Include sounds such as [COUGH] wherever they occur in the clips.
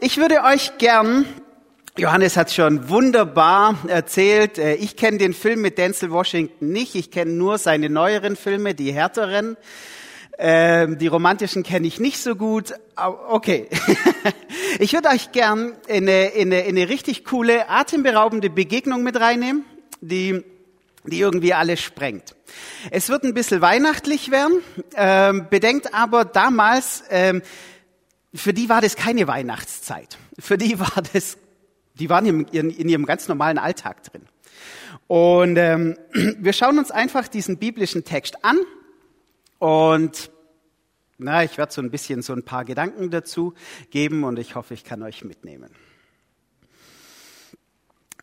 ich würde euch gern, Johannes hat schon wunderbar erzählt, äh, ich kenne den Film mit Denzel Washington nicht, ich kenne nur seine neueren Filme, die härteren. Ähm, die romantischen kenne ich nicht so gut. Okay. [LAUGHS] Ich würde euch gern in eine, in, eine, in eine richtig coole, atemberaubende Begegnung mit reinnehmen, die, die irgendwie alles sprengt. Es wird ein bisschen weihnachtlich werden. Ähm, bedenkt aber damals, ähm, für die war das keine Weihnachtszeit. Für die war das, die waren in, in, in ihrem ganz normalen Alltag drin. Und ähm, [CLEARS THROAT] wir schauen uns einfach diesen biblischen Text an und na, ich werde so ein bisschen so ein paar Gedanken dazu geben und ich hoffe, ich kann euch mitnehmen.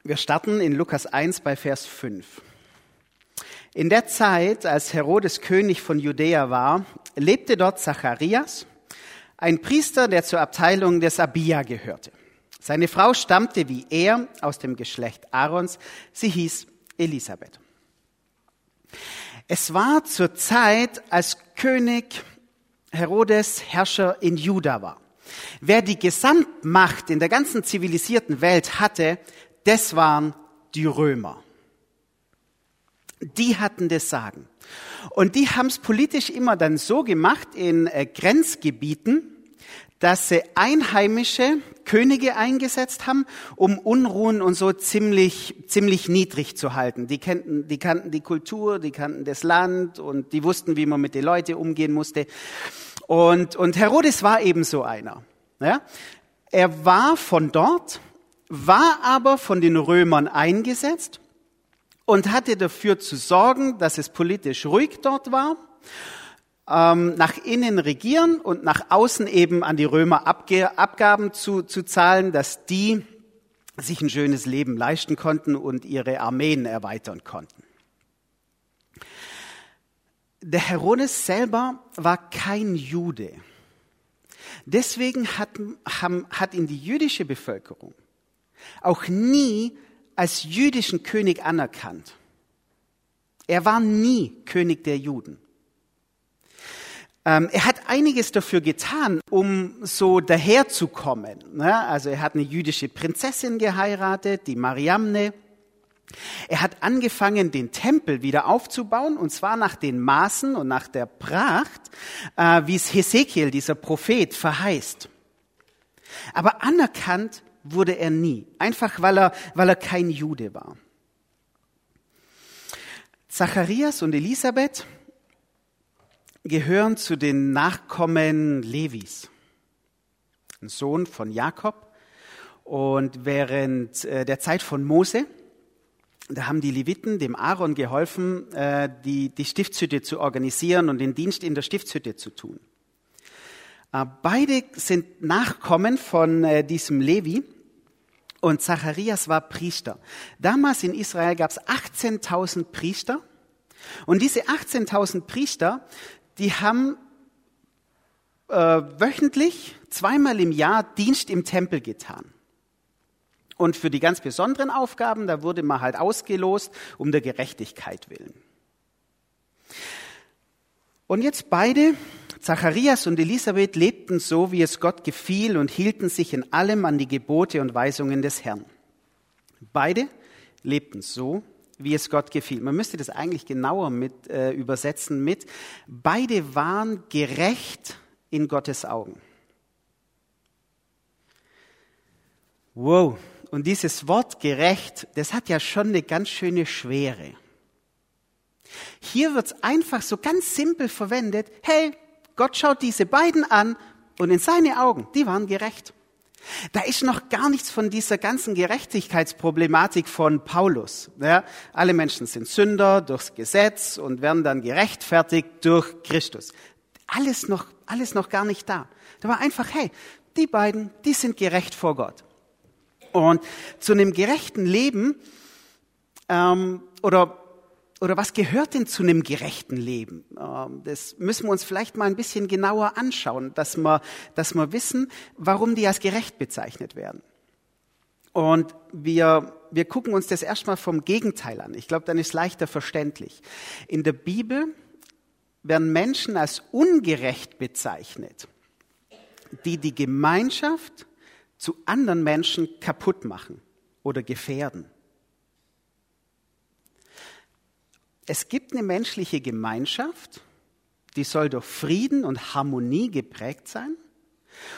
Wir starten in Lukas 1 bei Vers 5. In der Zeit, als Herodes König von Judäa war, lebte dort Zacharias, ein Priester, der zur Abteilung des Abia gehörte. Seine Frau stammte wie er aus dem Geschlecht Aarons. Sie hieß Elisabeth. Es war zur Zeit, als König Herodes Herrscher in Juda war. Wer die Gesamtmacht in der ganzen zivilisierten Welt hatte, das waren die Römer. Die hatten das Sagen. Und die haben es politisch immer dann so gemacht in äh, Grenzgebieten, dass sie einheimische Könige eingesetzt haben, um Unruhen und so ziemlich, ziemlich niedrig zu halten. Die kannten, die kannten die Kultur, die kannten das Land und die wussten, wie man mit den Leuten umgehen musste. Und, und Herodes war eben so einer. Ja? Er war von dort, war aber von den Römern eingesetzt und hatte dafür zu sorgen, dass es politisch ruhig dort war, ähm, nach innen regieren und nach außen eben an die Römer Abge Abgaben zu, zu zahlen, dass die sich ein schönes Leben leisten konnten und ihre Armeen erweitern konnten. Der Herodes selber war kein Jude. Deswegen hat, hat ihn die jüdische Bevölkerung auch nie als jüdischen König anerkannt. Er war nie König der Juden. Ähm, er hat einiges dafür getan, um so daherzukommen. Ne? Also er hat eine jüdische Prinzessin geheiratet, die Mariamne. Er hat angefangen, den Tempel wieder aufzubauen, und zwar nach den Maßen und nach der Pracht, äh, wie es Hesekiel, dieser Prophet, verheißt. Aber anerkannt wurde er nie, einfach weil er, weil er kein Jude war. Zacharias und Elisabeth gehören zu den Nachkommen Levis, ein Sohn von Jakob. Und während äh, der Zeit von Mose da haben die Leviten dem Aaron geholfen, äh, die, die Stiftshütte zu organisieren und den Dienst in der Stiftshütte zu tun. Äh, beide sind Nachkommen von diesem Levi und Zacharias war Priester. Damals in Israel gab es 18.000 Priester und diese 18.000 Priester, die haben äh, wöchentlich zweimal im Jahr Dienst im Tempel getan. Und für die ganz besonderen Aufgaben, da wurde man halt ausgelost um der Gerechtigkeit willen. Und jetzt beide, Zacharias und Elisabeth, lebten so, wie es Gott gefiel und hielten sich in allem an die Gebote und Weisungen des Herrn. Beide lebten so, wie es Gott gefiel. Man müsste das eigentlich genauer mit, äh, übersetzen mit, beide waren gerecht in Gottes Augen. Wow, und dieses Wort gerecht, das hat ja schon eine ganz schöne Schwere. Hier wird es einfach so ganz simpel verwendet. Hey, Gott schaut diese beiden an und in seine Augen, die waren gerecht. Da ist noch gar nichts von dieser ganzen Gerechtigkeitsproblematik von Paulus. Ja, alle Menschen sind Sünder durchs Gesetz und werden dann gerechtfertigt durch Christus. Alles noch, alles noch gar nicht da. Da war einfach, hey, die beiden, die sind gerecht vor Gott. Und zu einem gerechten Leben, ähm, oder, oder was gehört denn zu einem gerechten Leben? Ähm, das müssen wir uns vielleicht mal ein bisschen genauer anschauen, dass wir, dass wir wissen, warum die als gerecht bezeichnet werden. Und wir, wir gucken uns das erstmal vom Gegenteil an. Ich glaube, dann ist leichter verständlich. In der Bibel werden Menschen als ungerecht bezeichnet, die die Gemeinschaft zu anderen Menschen kaputt machen oder gefährden. Es gibt eine menschliche Gemeinschaft, die soll durch Frieden und Harmonie geprägt sein.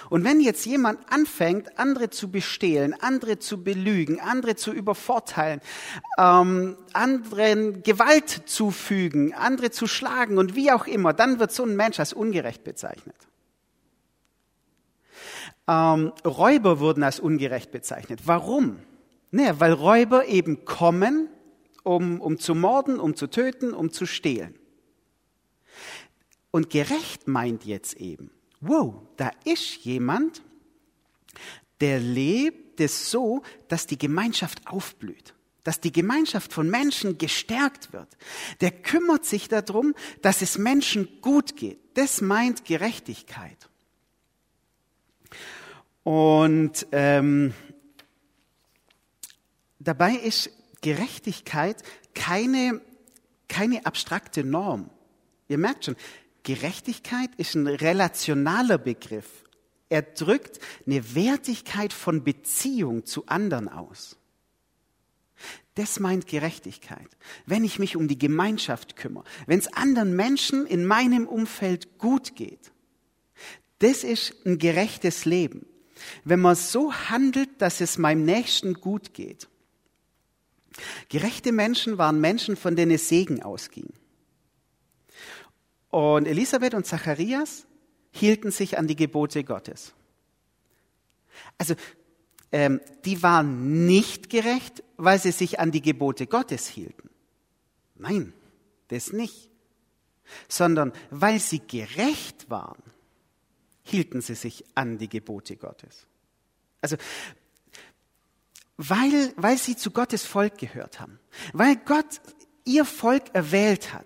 Und wenn jetzt jemand anfängt, andere zu bestehlen, andere zu belügen, andere zu übervorteilen, ähm, anderen Gewalt zufügen, andere zu schlagen und wie auch immer, dann wird so ein Mensch als ungerecht bezeichnet. Ähm, Räuber wurden als ungerecht bezeichnet. Warum? Naja, weil Räuber eben kommen, um, um zu morden, um zu töten, um zu stehlen. Und gerecht meint jetzt eben, wow, da ist jemand, der lebt es so, dass die Gemeinschaft aufblüht, dass die Gemeinschaft von Menschen gestärkt wird. Der kümmert sich darum, dass es Menschen gut geht. Das meint Gerechtigkeit. Und ähm, dabei ist Gerechtigkeit keine, keine abstrakte Norm. Ihr merkt schon, Gerechtigkeit ist ein relationaler Begriff. Er drückt eine Wertigkeit von Beziehung zu anderen aus. Das meint Gerechtigkeit. Wenn ich mich um die Gemeinschaft kümmere, wenn es anderen Menschen in meinem Umfeld gut geht, das ist ein gerechtes Leben. Wenn man so handelt, dass es meinem Nächsten gut geht. Gerechte Menschen waren Menschen, von denen Segen ausging. Und Elisabeth und Zacharias hielten sich an die Gebote Gottes. Also, ähm, die waren nicht gerecht, weil sie sich an die Gebote Gottes hielten. Nein, das nicht. Sondern weil sie gerecht waren, hielten sie sich an die Gebote Gottes. Also, weil, weil sie zu Gottes Volk gehört haben, weil Gott ihr Volk erwählt hat,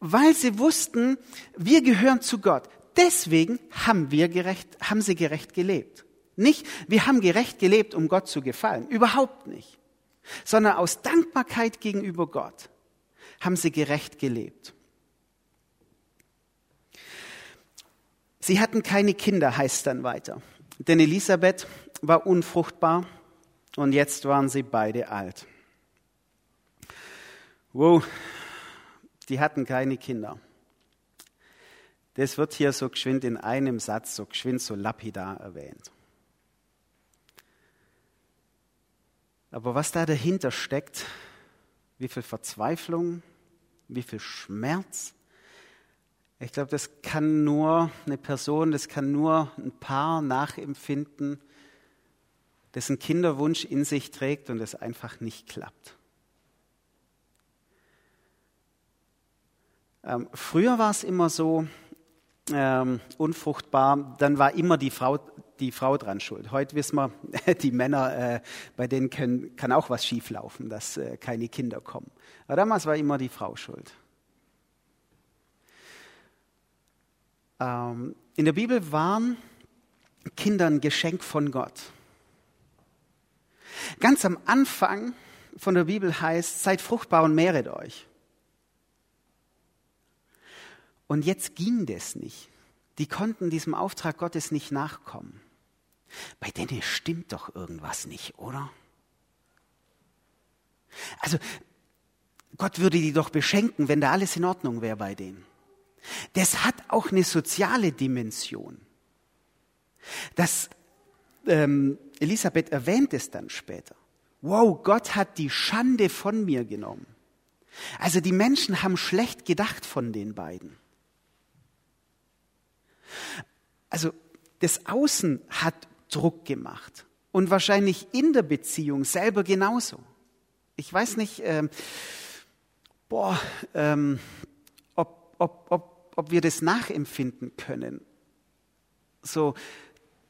weil sie wussten, wir gehören zu Gott. Deswegen haben wir gerecht, haben sie gerecht gelebt. Nicht, wir haben gerecht gelebt, um Gott zu gefallen. Überhaupt nicht. Sondern aus Dankbarkeit gegenüber Gott haben sie gerecht gelebt. Sie hatten keine Kinder, heißt dann weiter. Denn Elisabeth war unfruchtbar und jetzt waren sie beide alt. Wow, die hatten keine Kinder. Das wird hier so geschwind in einem Satz, so geschwind, so lapidar erwähnt. Aber was da dahinter steckt, wie viel Verzweiflung, wie viel Schmerz, ich glaube, das kann nur eine Person, das kann nur ein Paar nachempfinden, dessen Kinderwunsch in sich trägt und es einfach nicht klappt. Ähm, früher war es immer so, ähm, unfruchtbar, dann war immer die Frau, die Frau dran schuld. Heute wissen wir, [LAUGHS] die Männer, äh, bei denen können, kann auch was schieflaufen, dass äh, keine Kinder kommen. Aber damals war immer die Frau schuld. Ähm, in der Bibel waren Kinder ein Geschenk von Gott. Ganz am Anfang von der Bibel heißt, seid fruchtbar und mehret euch. Und jetzt ging das nicht. Die konnten diesem Auftrag Gottes nicht nachkommen. Bei denen stimmt doch irgendwas nicht, oder? Also, Gott würde die doch beschenken, wenn da alles in Ordnung wäre bei denen. Das hat auch eine soziale Dimension. Das, ähm, Elisabeth erwähnt es dann später. Wow, Gott hat die Schande von mir genommen. Also die Menschen haben schlecht gedacht von den beiden. Also das Außen hat Druck gemacht und wahrscheinlich in der Beziehung selber genauso. Ich weiß nicht, ähm, boah, ähm, ob, ob, ob, ob wir das nachempfinden können. So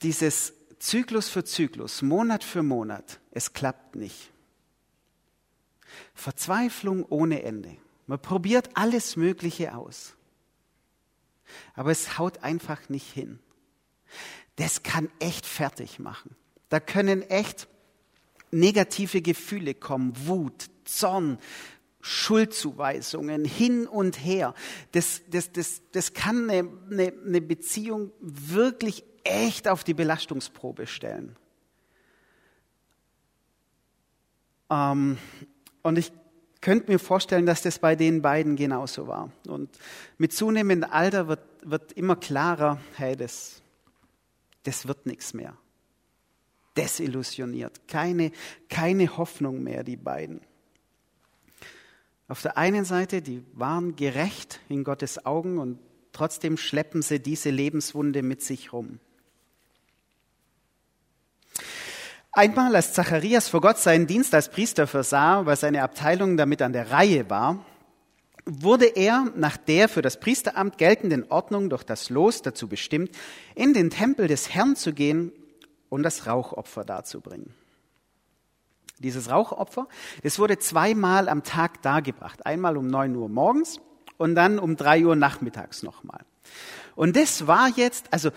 dieses Zyklus für Zyklus, Monat für Monat, es klappt nicht. Verzweiflung ohne Ende. Man probiert alles Mögliche aus aber es haut einfach nicht hin. Das kann echt fertig machen. Da können echt negative Gefühle kommen, Wut, Zorn, Schuldzuweisungen hin und her. Das, das, das, das kann eine, eine, eine Beziehung wirklich echt auf die Belastungsprobe stellen. Ähm, und ich könnte mir vorstellen, dass das bei den beiden genauso war. Und mit zunehmendem Alter wird, wird immer klarer, hey, das, das wird nichts mehr. Desillusioniert. Keine, keine Hoffnung mehr, die beiden. Auf der einen Seite, die waren gerecht in Gottes Augen und trotzdem schleppen sie diese Lebenswunde mit sich rum. Einmal, als Zacharias vor Gott seinen Dienst als Priester versah, weil seine Abteilung damit an der Reihe war, wurde er nach der für das Priesteramt geltenden Ordnung durch das Los dazu bestimmt, in den Tempel des Herrn zu gehen und das Rauchopfer darzubringen. Dieses Rauchopfer, das wurde zweimal am Tag dargebracht. Einmal um neun Uhr morgens und dann um drei Uhr nachmittags nochmal. Und das war jetzt, also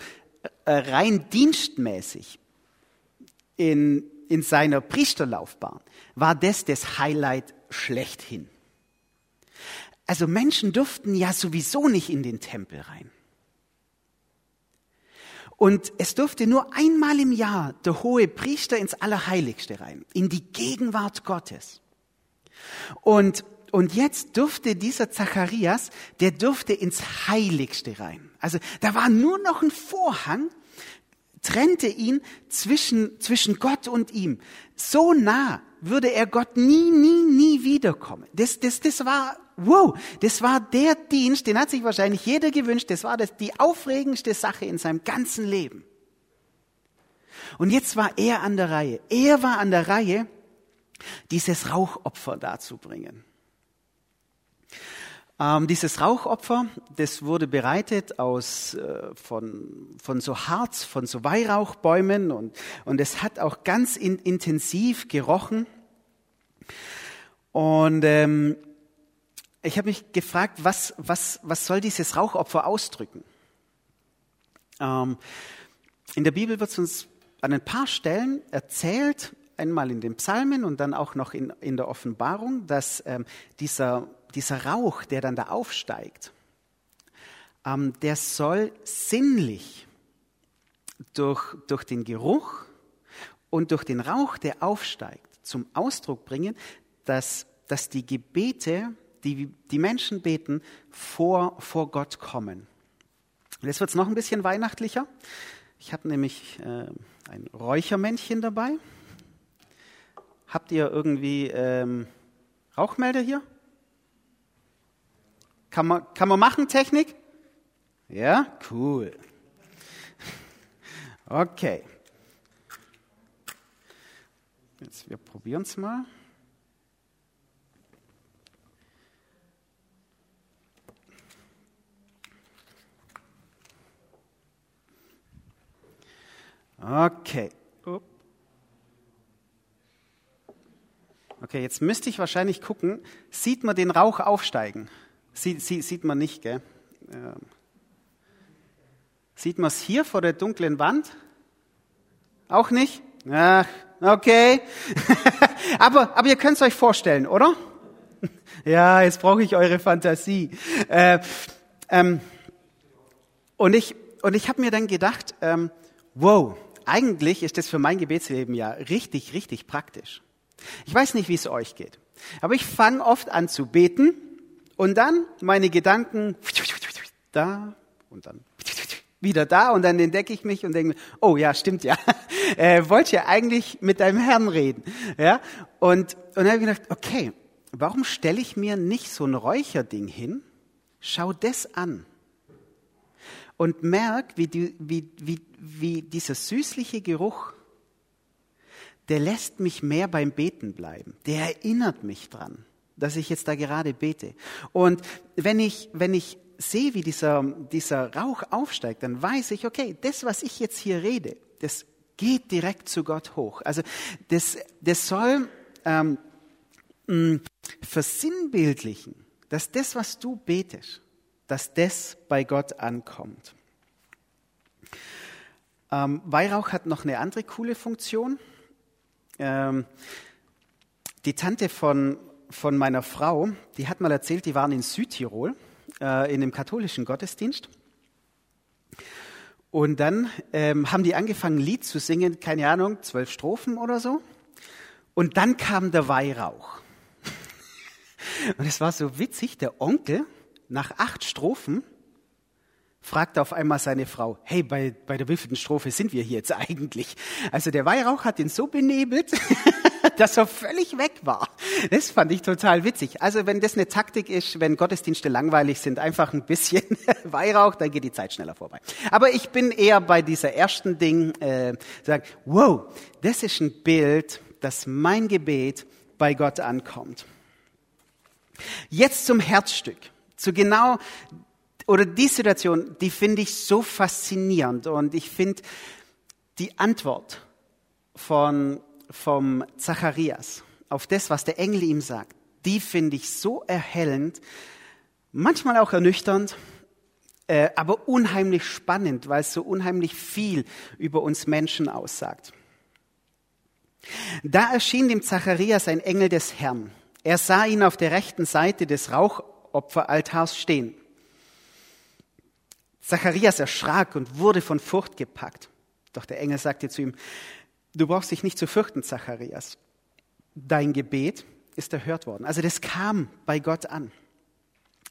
äh, rein dienstmäßig, in, in seiner Priesterlaufbahn war das das Highlight schlechthin. Also Menschen durften ja sowieso nicht in den Tempel rein. Und es durfte nur einmal im Jahr der hohe Priester ins Allerheiligste rein, in die Gegenwart Gottes. Und, und jetzt durfte dieser Zacharias, der durfte ins Heiligste rein. Also da war nur noch ein Vorhang trennte ihn zwischen, zwischen Gott und ihm. So nah würde er Gott nie, nie, nie wiederkommen. Das, das, das war, wow, das war der Dienst, den hat sich wahrscheinlich jeder gewünscht. Das war das, die aufregendste Sache in seinem ganzen Leben. Und jetzt war er an der Reihe. Er war an der Reihe, dieses Rauchopfer darzubringen. Ähm, dieses Rauchopfer, das wurde bereitet aus, äh, von, von so Harz, von so Weihrauchbäumen und, und es hat auch ganz in, intensiv gerochen. Und ähm, ich habe mich gefragt, was, was, was soll dieses Rauchopfer ausdrücken? Ähm, in der Bibel wird es uns an ein paar Stellen erzählt, einmal in den Psalmen und dann auch noch in, in der Offenbarung, dass ähm, dieser dieser Rauch, der dann da aufsteigt, ähm, der soll sinnlich durch, durch den Geruch und durch den Rauch, der aufsteigt, zum Ausdruck bringen, dass, dass die Gebete, die die Menschen beten, vor, vor Gott kommen. Und jetzt wird es noch ein bisschen weihnachtlicher. Ich habe nämlich äh, ein Räuchermännchen dabei. Habt ihr irgendwie ähm, Rauchmelder hier? Kann man, kann man machen, Technik? Ja, cool. [LAUGHS] Okay. Jetzt, wir probieren es mal. Okay. Okay, jetzt müsste ich wahrscheinlich gucken, sieht man den Rauch aufsteigen? Sie, sie, sieht man nicht, gell? Ähm. Sieht man es hier vor der dunklen Wand? Auch nicht? Ach, okay. [LAUGHS] aber, aber ihr könnt es euch vorstellen, oder? [LAUGHS] ja, jetzt brauche ich eure Fantasie. Äh, ähm, und ich, und ich habe mir dann gedacht, ähm, wow, eigentlich ist das für mein Gebetsleben ja richtig, richtig praktisch. Ich weiß nicht, wie es euch geht, aber ich fange oft an zu beten und dann meine Gedanken da und dann wieder da und dann entdecke ich mich und denke, oh ja, stimmt ja, [LAUGHS] äh, wollte ja eigentlich mit deinem Herrn reden. Ja? Und, und dann habe ich gedacht, okay, warum stelle ich mir nicht so ein Räucherding hin? Schau das an und merk, wie, die, wie, wie, wie dieser süßliche Geruch, der lässt mich mehr beim Beten bleiben. Der erinnert mich dran dass ich jetzt da gerade bete. Und wenn ich, wenn ich sehe, wie dieser, dieser Rauch aufsteigt, dann weiß ich, okay, das, was ich jetzt hier rede, das geht direkt zu Gott hoch. Also das, das soll ähm, mh, versinnbildlichen, dass das, was du betest, dass das bei Gott ankommt. Ähm, Weihrauch hat noch eine andere coole Funktion. Ähm, die Tante von, von meiner Frau, die hat mal erzählt, die waren in Südtirol äh, in einem katholischen Gottesdienst. Und dann ähm, haben die angefangen, ein Lied zu singen, keine Ahnung, zwölf Strophen oder so. Und dann kam der Weihrauch. [LAUGHS] Und es war so witzig, der Onkel, nach acht Strophen, fragte auf einmal seine Frau, hey, bei, bei der wievielten Strophe sind wir hier jetzt eigentlich? Also der Weihrauch hat ihn so benebelt, [LAUGHS] [LAUGHS] dass er völlig weg war. Das fand ich total witzig. Also wenn das eine Taktik ist, wenn Gottesdienste langweilig sind, einfach ein bisschen [LAUGHS] Weihrauch, dann geht die Zeit schneller vorbei. Aber ich bin eher bei dieser ersten Ding, äh, sagen, wow, das ist ein Bild, dass mein Gebet bei Gott ankommt. Jetzt zum Herzstück, zu genau oder die Situation, die finde ich so faszinierend und ich finde die Antwort von, vom Zacharias auf das, was der Engel ihm sagt, die finde ich so erhellend, manchmal auch ernüchternd, äh, aber unheimlich spannend, weil es so unheimlich viel über uns Menschen aussagt. Da erschien dem Zacharias ein Engel des Herrn. Er sah ihn auf der rechten Seite des Rauchopferaltars stehen. Zacharias erschrak und wurde von Furcht gepackt. Doch der Engel sagte zu ihm, du brauchst dich nicht zu fürchten, Zacharias. Dein Gebet ist erhört worden. Also das kam bei Gott an.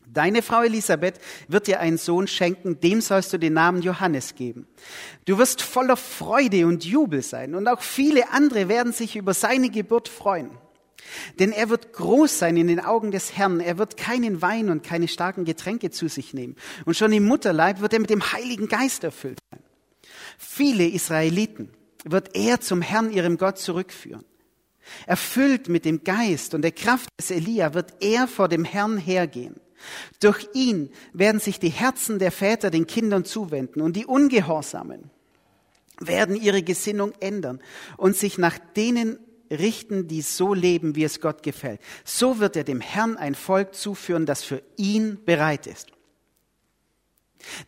Deine Frau Elisabeth wird dir einen Sohn schenken, dem sollst du den Namen Johannes geben. Du wirst voller Freude und Jubel sein und auch viele andere werden sich über seine Geburt freuen. Denn er wird groß sein in den Augen des Herrn. Er wird keinen Wein und keine starken Getränke zu sich nehmen. Und schon im Mutterleib wird er mit dem Heiligen Geist erfüllt sein. Viele Israeliten wird er zum Herrn, ihrem Gott, zurückführen. Erfüllt mit dem Geist und der Kraft des Elia wird er vor dem Herrn hergehen. Durch ihn werden sich die Herzen der Väter den Kindern zuwenden und die Ungehorsamen werden ihre Gesinnung ändern und sich nach denen richten, die so leben, wie es Gott gefällt. So wird er dem Herrn ein Volk zuführen, das für ihn bereit ist.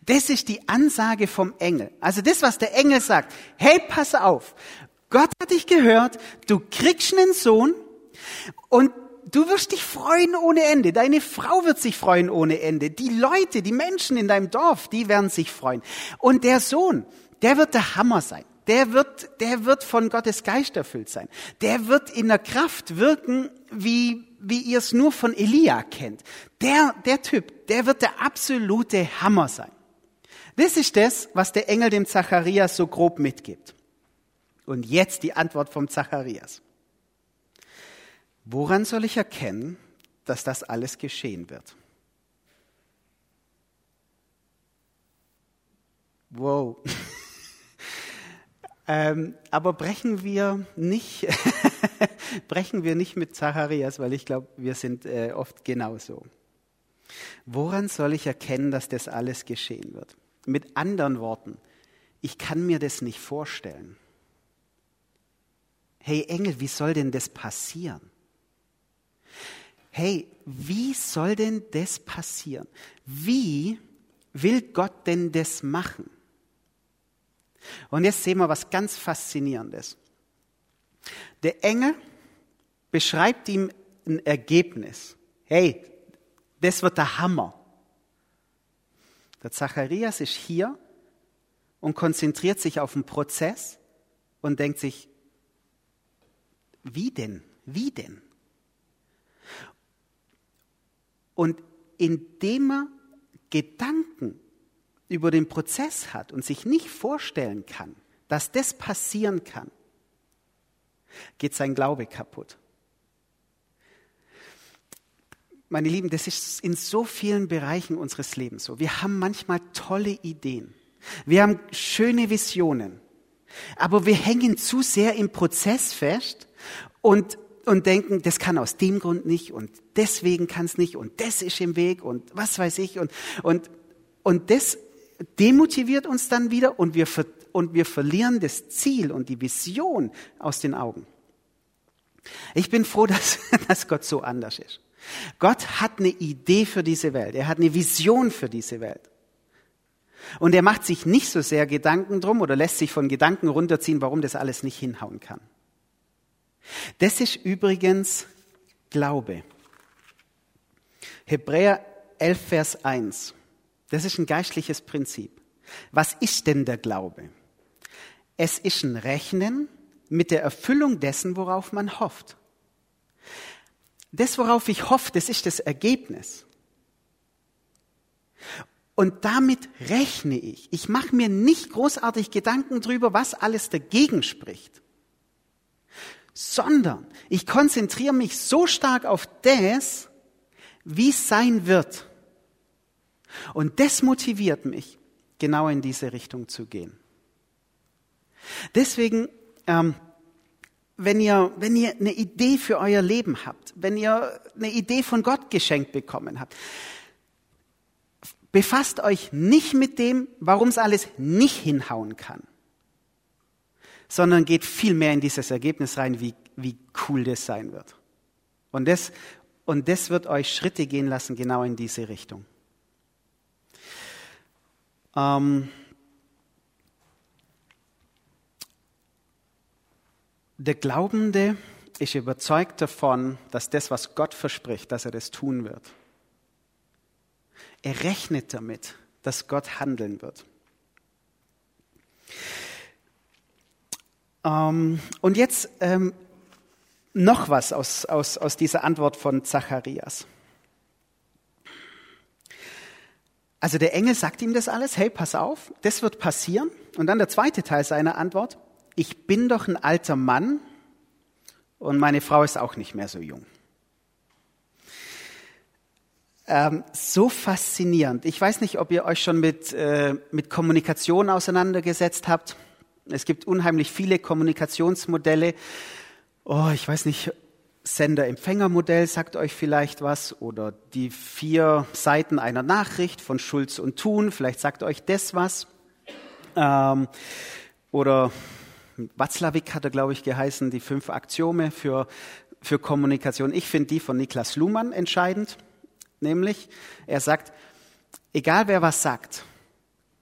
Das ist die Ansage vom Engel. Also das, was der Engel sagt. Hey, pass auf. Gott hat dich gehört. Du kriegst einen Sohn und du wirst dich freuen ohne Ende. Deine Frau wird sich freuen ohne Ende. Die Leute, die Menschen in deinem Dorf, die werden sich freuen. Und der Sohn, der wird der Hammer sein der wird, der wird von Gottes Geist erfüllt sein. Der wird in der Kraft wirken, wie, wie ihr es nur von Elia kennt. Der, der Typ, der wird der absolute Hammer sein. Das ist das, was der Engel dem Zacharias so grob mitgibt. Und jetzt die Antwort vom Zacharias. Woran soll ich erkennen, dass das alles geschehen wird? Wow. [LAUGHS] Ähm, aber brechen wir nicht, [LAUGHS] brechen wir nicht mit Zacharias, weil ich glaube, wir sind äh, oft genauso. Woran soll ich erkennen, dass das alles geschehen wird? Mit anderen Worten, ich kann mir das nicht vorstellen. Hey Engel, wie soll denn das passieren? Hey, wie soll denn das passieren? Wie will Gott denn das machen? Und jetzt sehen wir was ganz Faszinierendes. Der Engel beschreibt ihm ein Ergebnis. Hey, das wird der Hammer. Der Zacharias ist hier und konzentriert sich auf den Prozess und denkt sich, wie denn? Wie denn? Und indem er Gedanken über den Prozess hat und sich nicht vorstellen kann, dass das passieren kann, geht sein Glaube kaputt. Meine Lieben, das ist in so vielen Bereichen unseres Lebens so. Wir haben manchmal tolle Ideen. Wir haben schöne Visionen. Aber wir hängen zu sehr im Prozess fest und, und denken, das kann aus dem Grund nicht und deswegen kann es nicht und das ist im Weg und was weiß ich und, und, und das demotiviert uns dann wieder und wir, und wir verlieren das Ziel und die Vision aus den Augen. Ich bin froh, [LAUGHS] dass, dass Gott so anders ist. Gott hat eine Idee für diese Welt. Er hat eine Vision für diese Welt. Und er macht sich nicht so sehr Gedanken drum oder lässt sich von Gedanken runterziehen, warum das alles nicht hinhauen kann. Das ist übrigens Glaube. Hebräer 11, Vers 1. Das ist ein geistliches Prinzip. Was ist denn der Glaube? Es ist ein Rechnen mit der Erfüllung dessen, worauf man hofft. Das, worauf ich hoffe, das ist das Ergebnis. Und damit rechne ich. Ich mache mir nicht großartig Gedanken drüber, was alles dagegen spricht, sondern ich konzentriere mich so stark auf das, wie es sein wird. Und das motiviert mich, genau in diese Richtung zu gehen. Deswegen, ähm, wenn ihr, wenn ihr eine Idee für euer Leben habt, wenn ihr eine Idee von Gott geschenkt bekommen habt, befasst euch nicht mit dem, warum es alles nicht hinhauen kann, sondern geht viel mehr in dieses Ergebnis rein, wie, wie cool das sein wird. Und das, und das wird euch Schritte gehen lassen, genau in diese Richtung. Ähm, der Glaubende ist überzeugt davon, dass das, was Gott verspricht, dass er das tun wird. Er rechnet damit, dass Gott handeln wird. Ähm, und jetzt ähm, noch was aus, aus, aus dieser Antwort von Zacharias. Also der Engel sagt ihm das alles, hey, pass auf, das wird passieren. Und dann der zweite Teil seiner Antwort, ich bin doch ein alter Mann und meine Frau ist auch nicht mehr so jung. Ähm, so faszinierend. Ich weiß nicht, ob ihr euch schon mit, äh, mit Kommunikation auseinandergesetzt habt. Es gibt unheimlich viele Kommunikationsmodelle. Oh, ich weiß nicht, Sender-Empfänger-Modell sagt euch vielleicht was oder die vier Seiten einer Nachricht von Schulz und Thun, vielleicht sagt euch das was. Ähm, oder Watzlawick hat er, glaube ich, geheißen, die fünf Axiome für, für Kommunikation. Ich finde die von Niklas Luhmann entscheidend, nämlich er sagt, egal wer was sagt,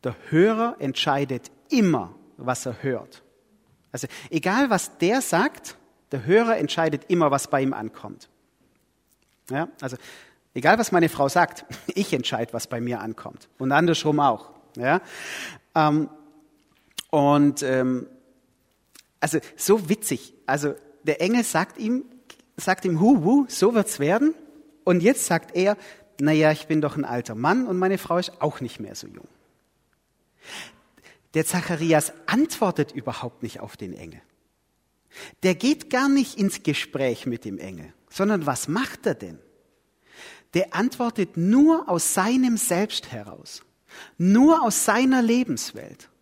der Hörer entscheidet immer, was er hört. Also egal was der sagt, der Hörer entscheidet immer, was bei ihm ankommt. Ja, also egal, was meine Frau sagt, [LAUGHS] ich entscheide, was bei mir ankommt. Und andersrum auch. Ja, ähm, und ähm, also so witzig. Also der Engel sagt ihm, sagt ihm, hu, hu, so wird's werden. Und jetzt sagt er, naja, ich bin doch ein alter Mann und meine Frau ist auch nicht mehr so jung. Der Zacharias antwortet überhaupt nicht auf den Engel. Der geht gar nicht ins Gespräch mit dem Engel, sondern was macht er denn? Der antwortet nur aus seinem Selbst heraus, nur aus seiner Lebenswelt. Der,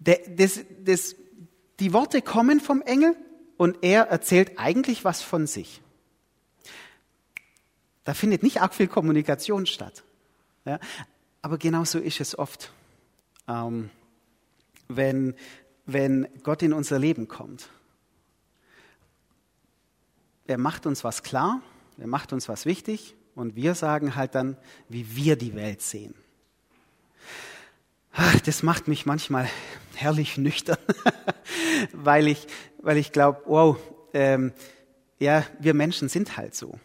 das, das, die Worte kommen vom Engel und er erzählt eigentlich was von sich. Da findet nicht arg viel Kommunikation statt. Ja, aber genau so ist es oft, ähm, wenn, wenn Gott in unser Leben kommt. Er macht uns was klar, er macht uns was wichtig und wir sagen halt dann, wie wir die Welt sehen. Ach, das macht mich manchmal herrlich nüchtern, [LAUGHS] weil ich, weil ich glaube, wow, ähm, ja, wir Menschen sind halt so.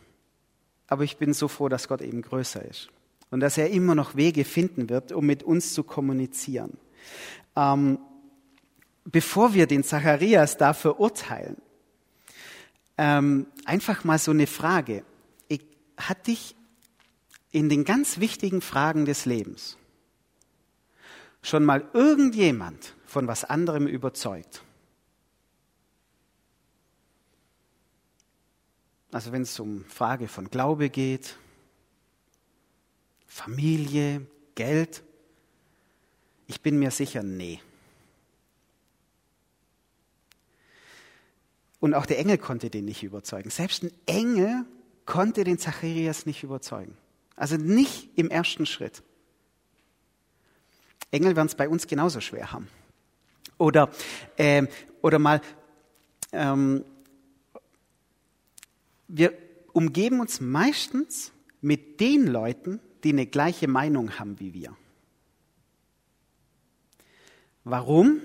Aber ich bin so froh, dass Gott eben größer ist und dass er immer noch Wege finden wird, um mit uns zu kommunizieren. Ähm, bevor wir den Zacharias da verurteilen, ähm, einfach mal so eine Frage. Ich, hat dich in den ganz wichtigen Fragen des Lebens schon mal irgendjemand von was anderem überzeugt? Also wenn es um Frage von Glaube geht, Familie, Geld, ich bin mir sicher, nee. Und auch der Engel konnte den nicht überzeugen. Selbst ein Engel konnte den Zacharias nicht überzeugen. Also nicht im ersten Schritt. Engel werden es bei uns genauso schwer haben. Oder, äh, oder mal, ähm, wir umgeben uns meistens mit den Leuten, die eine gleiche Meinung haben wie wir. Warum?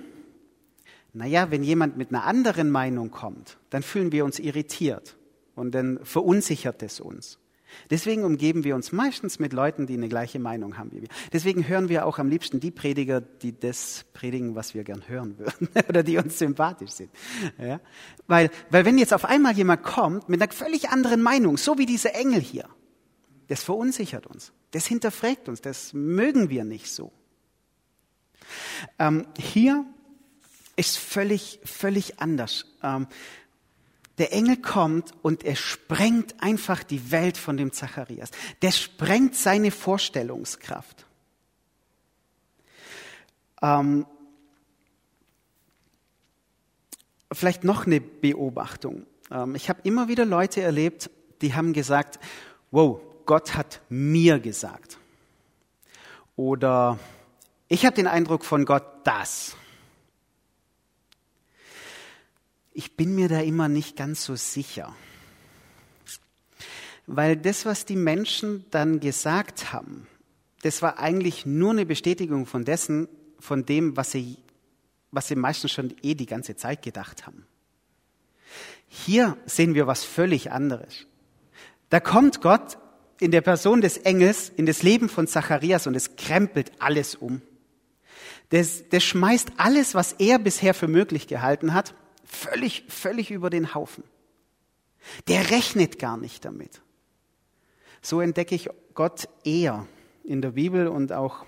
Naja, wenn jemand mit einer anderen Meinung kommt, dann fühlen wir uns irritiert und dann verunsichert es uns. Deswegen umgeben wir uns meistens mit Leuten, die eine gleiche Meinung haben wie wir. Deswegen hören wir auch am liebsten die Prediger, die das predigen, was wir gern hören würden [LAUGHS] oder die uns sympathisch sind. Ja? Weil, weil wenn jetzt auf einmal jemand kommt mit einer völlig anderen Meinung, so wie dieser Engel hier, das verunsichert uns, das hinterfragt uns, das mögen wir nicht so. Ähm, hier ist völlig, völlig anders. Ähm, der Engel kommt und er sprengt einfach die Welt von dem Zacharias. Der sprengt seine Vorstellungskraft. Ähm, vielleicht noch eine Beobachtung. Ähm, ich habe immer wieder Leute erlebt, die haben gesagt, wow, Gott hat mir gesagt. Oder ich habe den Eindruck von Gott, das. Ich bin mir da immer nicht ganz so sicher. Weil das, was die Menschen dann gesagt haben, das war eigentlich nur eine Bestätigung von dessen, von dem, was sie, was sie meistens schon eh die ganze Zeit gedacht haben. Hier sehen wir was völlig anderes. Da kommt Gott in der Person des Engels in das Leben von Zacharias und es krempelt alles um. Das, das schmeißt alles, was er bisher für möglich gehalten hat, Völlig, völlig über den Haufen. Der rechnet gar nicht damit. So entdecke ich Gott eher in der Bibel und auch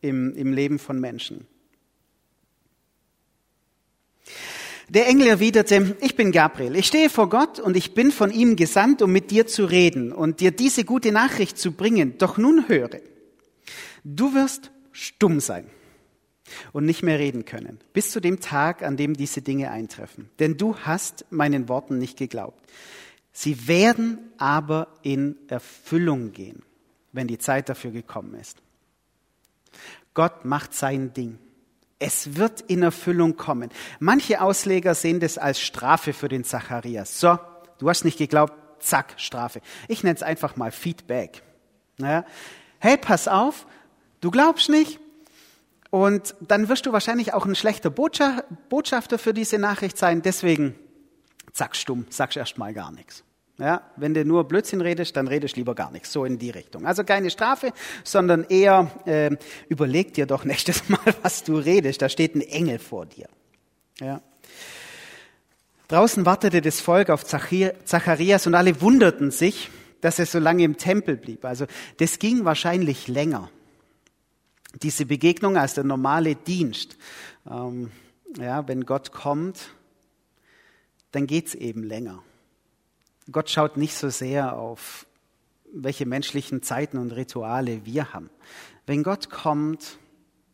im, im Leben von Menschen. Der Engel erwiderte, ich bin Gabriel, ich stehe vor Gott und ich bin von ihm gesandt, um mit dir zu reden und dir diese gute Nachricht zu bringen. Doch nun höre, du wirst stumm sein und nicht mehr reden können, bis zu dem Tag, an dem diese Dinge eintreffen. Denn du hast meinen Worten nicht geglaubt. Sie werden aber in Erfüllung gehen, wenn die Zeit dafür gekommen ist. Gott macht sein Ding. Es wird in Erfüllung kommen. Manche Ausleger sehen das als Strafe für den Zacharias. So, du hast nicht geglaubt, zack, Strafe. Ich nenne es einfach mal Feedback. Naja. Hey, pass auf, du glaubst nicht, und dann wirst du wahrscheinlich auch ein schlechter Botschafter für diese Nachricht sein. Deswegen, zack, stumm, sagst erst mal gar nichts. Ja, wenn du nur Blödsinn redest, dann redest lieber gar nichts. So in die Richtung. Also keine Strafe, sondern eher äh, überleg dir doch [LAUGHS] nächstes Mal, was du redest. Da steht ein Engel vor dir. Ja. Draußen wartete das Volk auf Zacharias und alle wunderten sich, dass er so lange im Tempel blieb. Also das ging wahrscheinlich länger diese Begegnung als der normale Dienst. Ähm, ja, wenn Gott kommt, dann geht's eben länger. Gott schaut nicht so sehr auf, welche menschlichen Zeiten und Rituale wir haben. Wenn Gott kommt,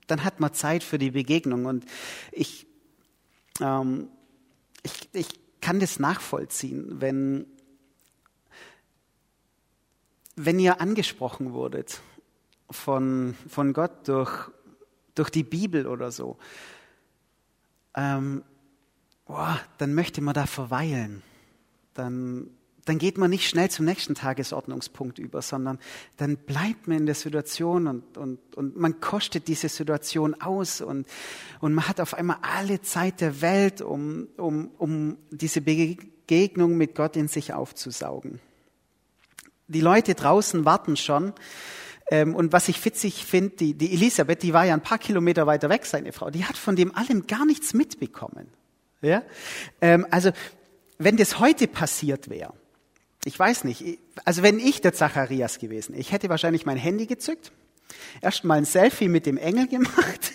dann hat man Zeit für die Begegnung. Und ich, ähm, ich, ich kann das nachvollziehen, wenn, wenn ihr angesprochen wurdet von, von Gott durch, durch die Bibel oder so, ähm, boah, dann möchte man da verweilen. Dann, dann geht man nicht schnell zum nächsten Tagesordnungspunkt über, sondern dann bleibt man in der Situation und, und, und man kostet diese Situation aus und, und man hat auf einmal alle Zeit der Welt, um, um, um diese Begegnung mit Gott in sich aufzusaugen. Die Leute draußen warten schon ähm, und was ich witzig finde, die, die Elisabeth, die war ja ein paar Kilometer weiter weg, seine Frau, die hat von dem allem gar nichts mitbekommen. Ja? Ähm, also, wenn das heute passiert wäre, ich weiß nicht, also wenn ich der Zacharias gewesen, ich hätte wahrscheinlich mein Handy gezückt, erst mal ein Selfie mit dem Engel gemacht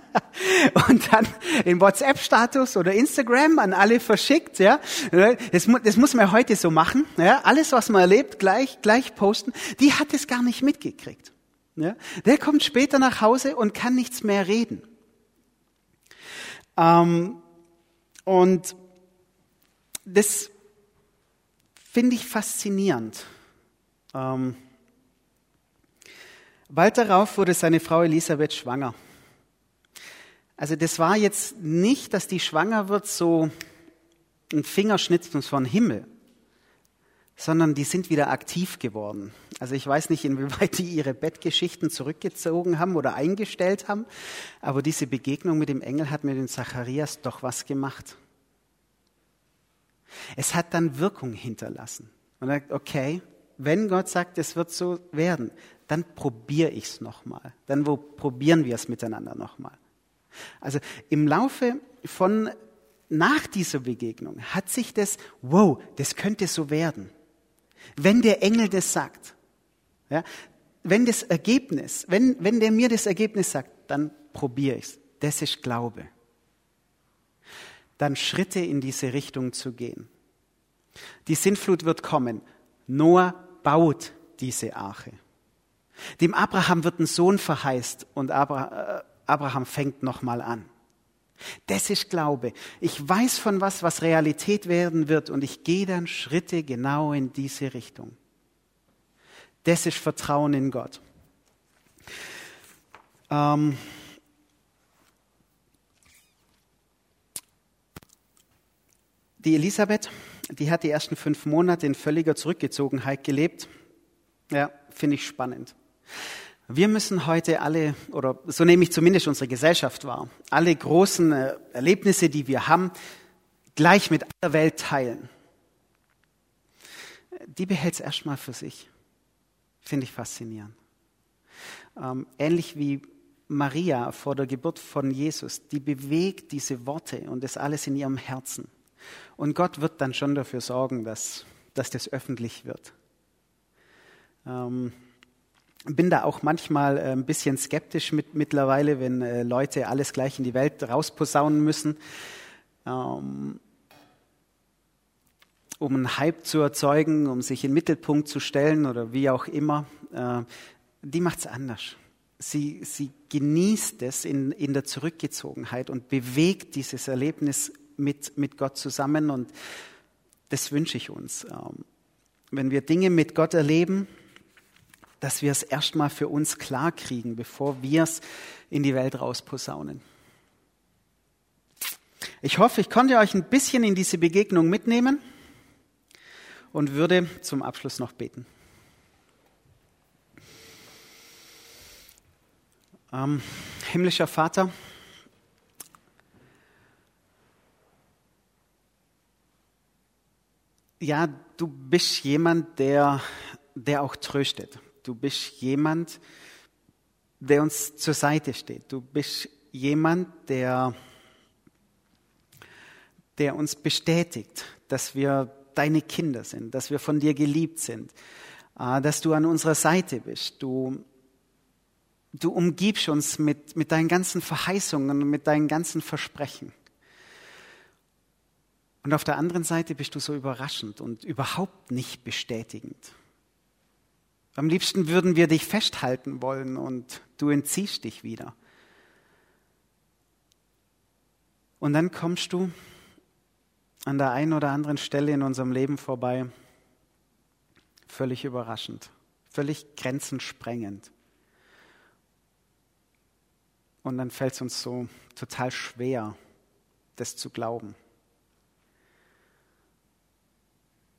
[LAUGHS] und dann den WhatsApp-Status oder Instagram an alle verschickt. Ja, das, das muss man heute so machen. Ja, alles, was man erlebt, gleich gleich posten. Die hat es gar nicht mitgekriegt. Ja, der kommt später nach Hause und kann nichts mehr reden. Ähm, und das finde ich faszinierend. Ähm, bald darauf wurde seine Frau Elisabeth schwanger. Also das war jetzt nicht, dass die schwanger wird, so ein Fingerschnitzen von Himmel, sondern die sind wieder aktiv geworden. Also ich weiß nicht, inwieweit die ihre Bettgeschichten zurückgezogen haben oder eingestellt haben, aber diese Begegnung mit dem Engel hat mit dem Zacharias doch was gemacht. Es hat dann Wirkung hinterlassen. Er sagt, okay, wenn Gott sagt, es wird so werden, dann probiere ich es nochmal. Dann wo probieren wir es miteinander nochmal. Also im Laufe von nach dieser Begegnung hat sich das, wow, das könnte so werden. Wenn der Engel das sagt, ja, wenn das Ergebnis, wenn, wenn der mir das Ergebnis sagt, dann probiere ich es. Das ist Glaube. Dann Schritte in diese Richtung zu gehen. Die Sintflut wird kommen. Noah baut diese Arche. Dem Abraham wird ein Sohn verheißt und äh, Abraham fängt nochmal an. Das ist Glaube. Ich weiß von was, was Realität werden wird und ich gehe dann Schritte genau in diese Richtung. Das ist Vertrauen in Gott. Ähm die Elisabeth, die hat die ersten fünf Monate in völliger Zurückgezogenheit gelebt. Ja, finde ich spannend. Wir müssen heute alle, oder so nehme ich zumindest unsere Gesellschaft wahr, alle großen äh, Erlebnisse, die wir haben, gleich mit aller Welt teilen. Die behält es erstmal für sich. Finde ich faszinierend. Ähm, ähnlich wie Maria vor der Geburt von Jesus, die bewegt diese Worte und das alles in ihrem Herzen. Und Gott wird dann schon dafür sorgen, dass, dass das öffentlich wird. Ähm, bin da auch manchmal äh, ein bisschen skeptisch mit, mittlerweile, wenn äh, Leute alles gleich in die Welt rausposaunen müssen, ähm, um einen Hype zu erzeugen, um sich in den Mittelpunkt zu stellen oder wie auch immer. Äh, die macht es anders. Sie, sie genießt es in, in der Zurückgezogenheit und bewegt dieses Erlebnis mit, mit Gott zusammen und das wünsche ich uns. Ähm, wenn wir Dinge mit Gott erleben, dass wir es erstmal für uns klar kriegen, bevor wir es in die Welt rausposaunen. Ich hoffe, ich konnte euch ein bisschen in diese Begegnung mitnehmen und würde zum Abschluss noch beten. Ähm, himmlischer Vater, ja, du bist jemand, der, der auch tröstet. Du bist jemand, der uns zur Seite steht. Du bist jemand, der, der uns bestätigt, dass wir deine Kinder sind, dass wir von dir geliebt sind, äh, dass du an unserer Seite bist. Du, du umgibst uns mit, mit deinen ganzen Verheißungen und mit deinen ganzen Versprechen. Und auf der anderen Seite bist du so überraschend und überhaupt nicht bestätigend. Am liebsten würden wir dich festhalten wollen und du entziehst dich wieder. Und dann kommst du an der einen oder anderen Stelle in unserem Leben vorbei, völlig überraschend, völlig grenzensprengend. Und dann fällt es uns so total schwer, das zu glauben.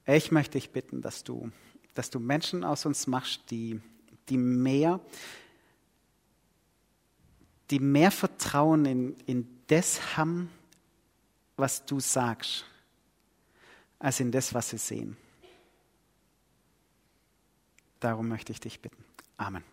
Ich möchte dich bitten, dass du dass du Menschen aus uns machst, die, die mehr, die mehr Vertrauen in, in das haben, was du sagst, als in das, was sie sehen. Darum möchte ich dich bitten. Amen.